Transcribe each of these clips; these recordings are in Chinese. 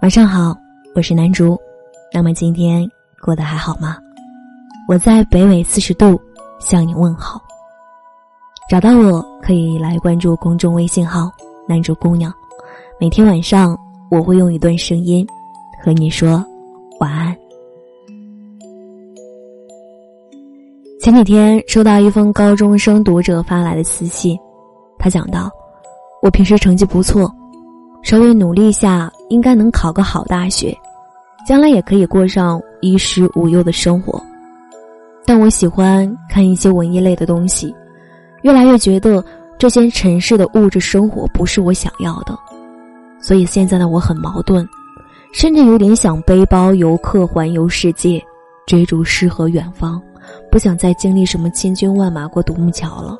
晚上好，我是南竹。那么今天过得还好吗？我在北纬四十度向你问好。找到我可以来关注公众微信号“南竹姑娘”，每天晚上我会用一段声音和你说晚安。前几天收到一封高中生读者发来的私信，他讲到：“我平时成绩不错。”稍微努力一下，应该能考个好大学，将来也可以过上衣食无忧的生活。但我喜欢看一些文艺类的东西，越来越觉得这些城市的物质生活不是我想要的，所以现在的我很矛盾，甚至有点想背包游客环游世界，追逐诗和远方，不想再经历什么千军万马过独木桥了。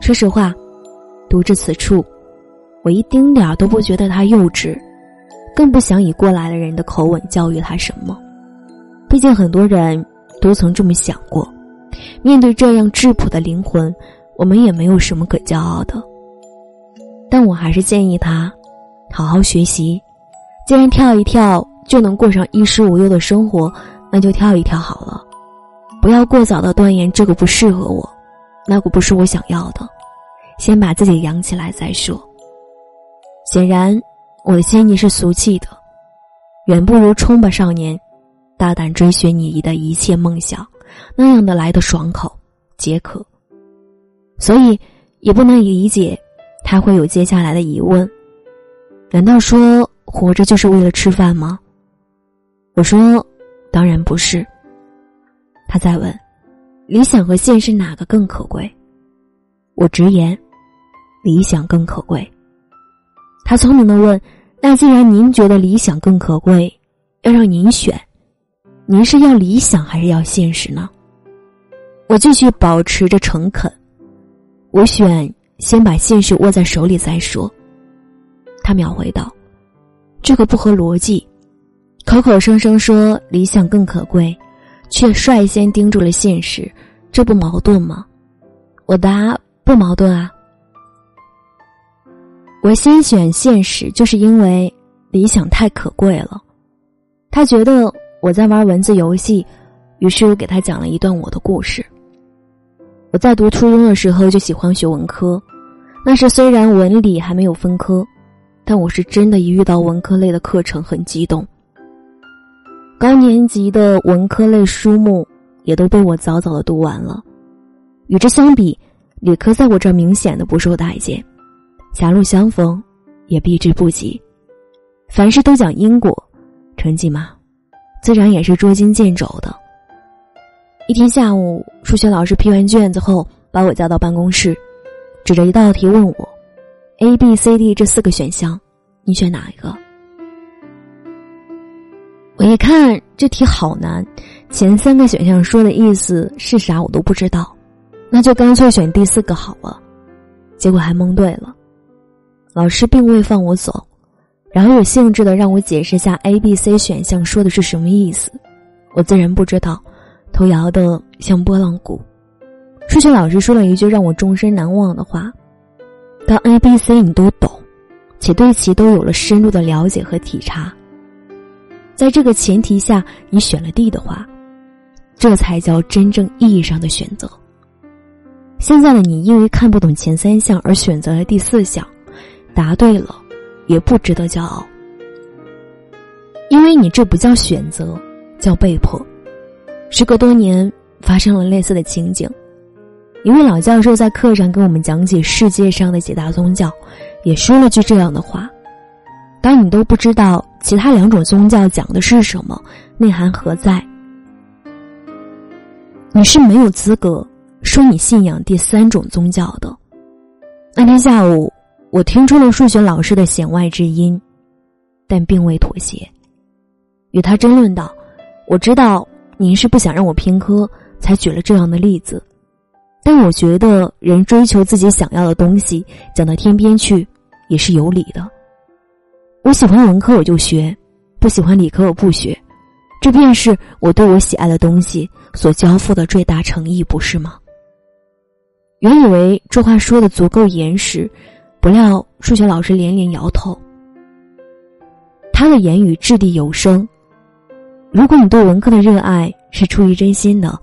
说实话，读至此处。我一丁点儿都不觉得他幼稚，更不想以过来的人的口吻教育他什么。毕竟很多人都曾这么想过。面对这样质朴的灵魂，我们也没有什么可骄傲的。但我还是建议他，好好学习。既然跳一跳就能过上衣食无忧的生活，那就跳一跳好了。不要过早的断言这个不适合我，那个不是我想要的。先把自己养起来再说。显然，我的心意是俗气的，远不如冲吧少年，大胆追寻你的一切梦想，那样的来的爽口、解渴。所以，也不能理解他会有接下来的疑问：难道说活着就是为了吃饭吗？我说，当然不是。他再问：理想和现实哪个更可贵？我直言，理想更可贵。他聪明的问：“那既然您觉得理想更可贵，要让您选，您是要理想还是要现实呢？”我继续保持着诚恳：“我选先把现实握在手里再说。”他秒回道：“这个不合逻辑，口口声声说理想更可贵，却率先盯住了现实，这不矛盾吗？”我答：“不矛盾啊。”我先选现实，就是因为理想太可贵了。他觉得我在玩文字游戏，于是我给他讲了一段我的故事。我在读初中的时候就喜欢学文科，那时虽然文理还没有分科，但我是真的，一遇到文科类的课程很激动。高年级的文科类书目也都被我早早的读完了。与之相比，理科在我这儿明显的不受待见。狭路相逢，也避之不及。凡事都讲因果，成绩嘛，自然也是捉襟见肘的。一天下午，数学老师批完卷子后，把我叫到办公室，指着一道题问我：“A、B、C、D 这四个选项，你选哪一个？”我一看这题好难，前三个选项说的意思是啥我都不知道，那就干脆选第四个好了。结果还蒙对了。老师并未放我走，然后有兴致的让我解释下 A、B、C 选项说的是什么意思。我自然不知道，头摇的像拨浪鼓。数学老师说了一句让我终身难忘的话：“当 A、B、C 你都懂，且对其都有了深入的了解和体察，在这个前提下，你选了 D 的话，这才叫真正意义上的选择。现在的你因为看不懂前三项而选择了第四项。”答对了，也不值得骄傲，因为你这不叫选择，叫被迫。时隔多年，发生了类似的情景。一位老教授在课上给我们讲解世界上的几大宗教，也说了句这样的话：当你都不知道其他两种宗教讲的是什么，内涵何在，你是没有资格说你信仰第三种宗教的。那天下午。我听出了数学老师的弦外之音，但并未妥协，与他争论道：“我知道您是不想让我偏科，才举了这样的例子，但我觉得人追求自己想要的东西，讲到天边去也是有理的。我喜欢文科，我就学；不喜欢理科，我不学。这便是我对我喜爱的东西所交付的最大诚意，不是吗？”原以为这话说的足够严实，不料数学老师连连摇头。他的言语掷地有声。如果你对文科的热爱是出于真心的，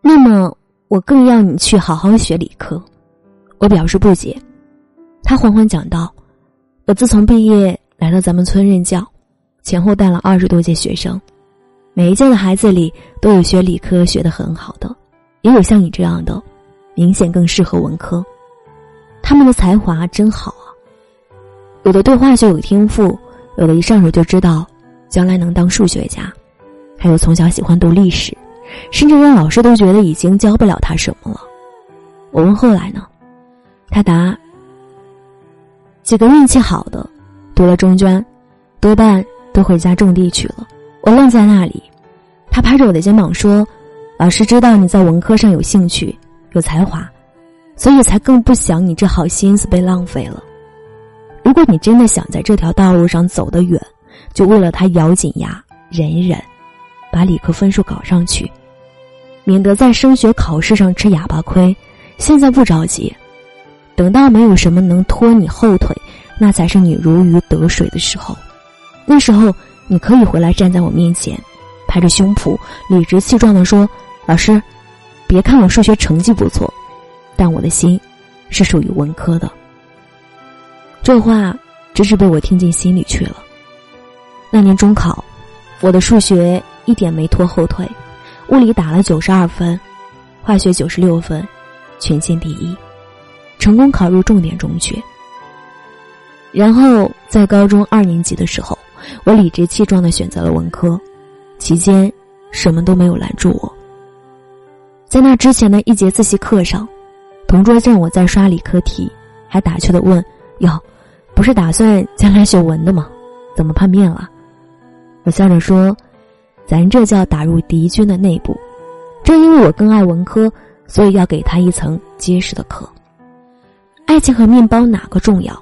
那么我更要你去好好学理科。我表示不解。他缓缓讲道：“我自从毕业来到咱们村任教，前后带了二十多届学生，每一届的孩子里都有学理科学的很好的，也有像你这样的，明显更适合文科。他们的才华真好啊！有的对化学有天赋，有的一上手就知道将来能当数学家，还有从小喜欢读历史，甚至让老师都觉得已经教不了他什么了。我问后来呢？他答。”几个运气好的，读了中专，多半都回家种地去了。我愣在那里，他拍着我的肩膀说：“老师知道你在文科上有兴趣、有才华，所以才更不想你这好心思被浪费了。如果你真的想在这条道路上走得远，就为了他咬紧牙忍一忍，把理科分数搞上去，免得在升学考试上吃哑巴亏。现在不着急。”等到没有什么能拖你后腿，那才是你如鱼得水的时候。那时候，你可以回来站在我面前，拍着胸脯，理直气壮的说：“老师，别看我数学成绩不错，但我的心是属于文科的。”这话真是被我听进心里去了。那年中考，我的数学一点没拖后腿，物理打了九十二分，化学九十六分，全县第一。成功考入重点中学，然后在高中二年级的时候，我理直气壮的选择了文科，期间什么都没有拦住我。在那之前的一节自习课上，同桌见我在刷理科题，还打趣的问：“哟，不是打算将来学文的吗？怎么叛变了？”我笑着说：“咱这叫打入敌军的内部。正因为我更爱文科，所以要给他一层结实的壳。”爱情和面包哪个重要？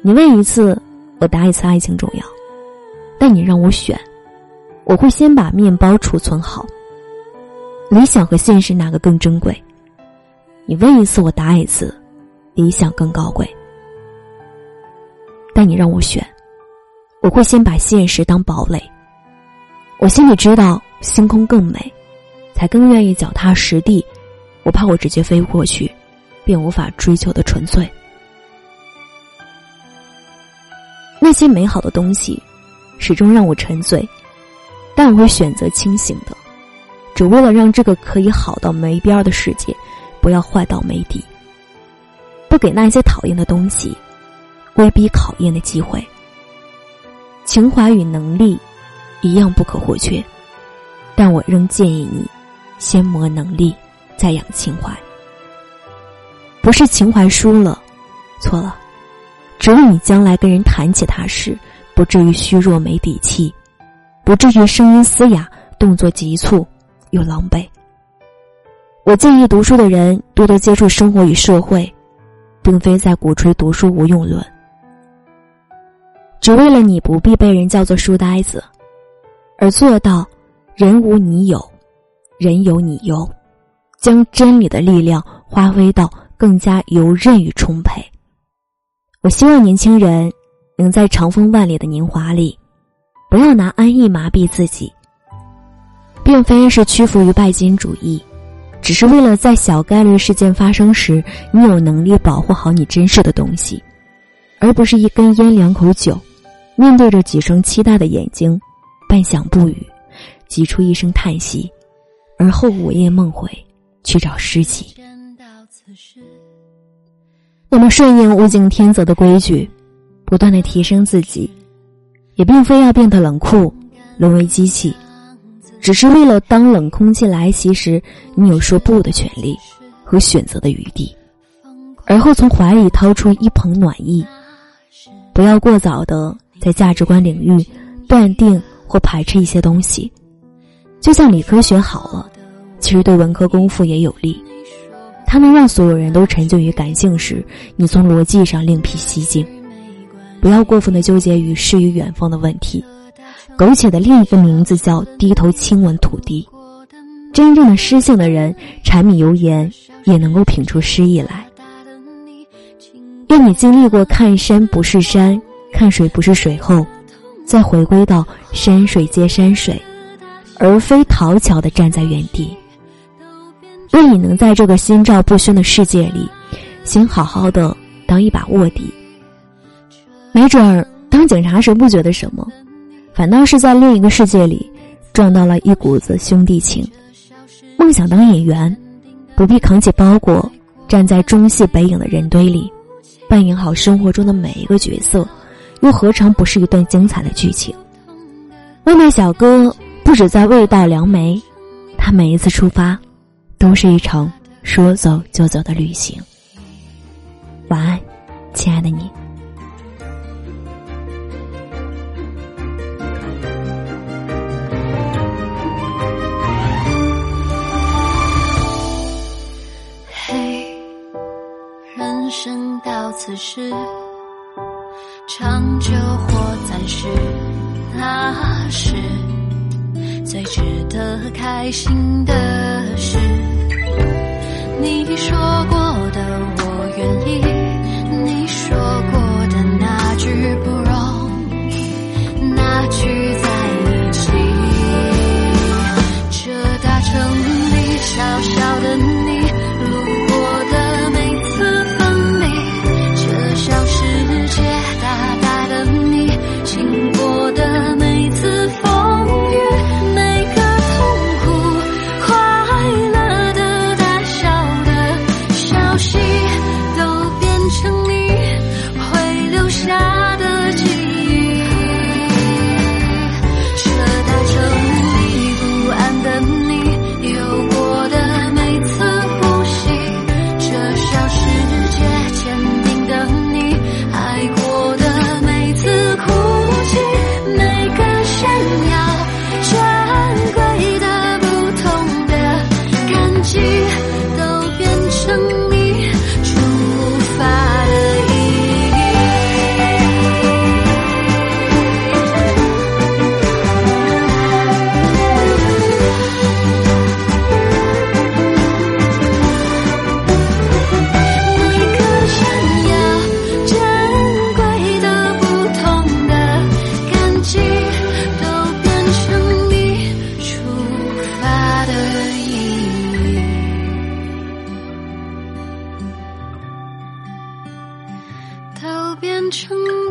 你问一次，我答一次。爱情重要，但你让我选，我会先把面包储存好。理想和现实哪个更珍贵？你问一次，我答一次。理想更高贵，但你让我选，我会先把现实当堡垒。我心里知道星空更美，才更愿意脚踏实地。我怕我直接飞过去。便无法追求的纯粹。那些美好的东西，始终让我沉醉，但我会选择清醒的，只为了让这个可以好到没边的世界，不要坏到没底。不给那些讨厌的东西，威逼考验的机会。情怀与能力，一样不可或缺，但我仍建议你，先磨能力，再养情怀。不是情怀输了，错了，只为你将来跟人谈起他时，不至于虚弱没底气，不至于声音嘶哑、动作急促又狼狈。我建议读书的人多多接触生活与社会，并非在鼓吹读书无用论，只为了你不必被人叫做书呆子，而做到人无你有，人有你优，将真理的力量发挥到。更加游刃与充沛。我希望年轻人能在长风万里的年华里，不要拿安逸麻痹自己，并非是屈服于拜金主义，只是为了在小概率事件发生时，你有能力保护好你珍视的东西，而不是一根烟两口酒，面对着几双期待的眼睛，半晌不语，挤出一声叹息，而后午夜梦回去找诗集。我们顺应物竞天择的规矩，不断的提升自己，也并非要变得冷酷，沦为机器，只是为了当冷空气来袭时，你有说不的权利和选择的余地，而后从怀里掏出一捧暖意。不要过早的在价值观领域断定或排斥一些东西，就像理科学好了，其实对文科功夫也有利。他能让所有人都沉浸于感性时，你从逻辑上另辟蹊径。不要过分的纠结于诗与远方的问题。苟且的另一个名字叫低头亲吻土地。真正的诗性的人，柴米油盐也能够品出诗意来。愿你经历过看山不是山，看水不是水后，再回归到山水皆山水，而非讨巧的站在原地。愿你能在这个心照不宣的世界里，先好好的当一把卧底。没准儿当警察时不觉得什么，反倒是在另一个世界里，撞到了一股子兄弟情。梦想当演员，不必扛起包裹，站在中戏北影的人堆里，扮演好生活中的每一个角色，又何尝不是一段精彩的剧情？外卖小哥不止在味道良媒，他每一次出发。都是一场说走就走的旅行。晚安，亲爱的你。此时，长久或暂时，那是最值得开心的事。你说过的，我愿意。你说过的那句不容易，那句在一起。这大城里小小的你成。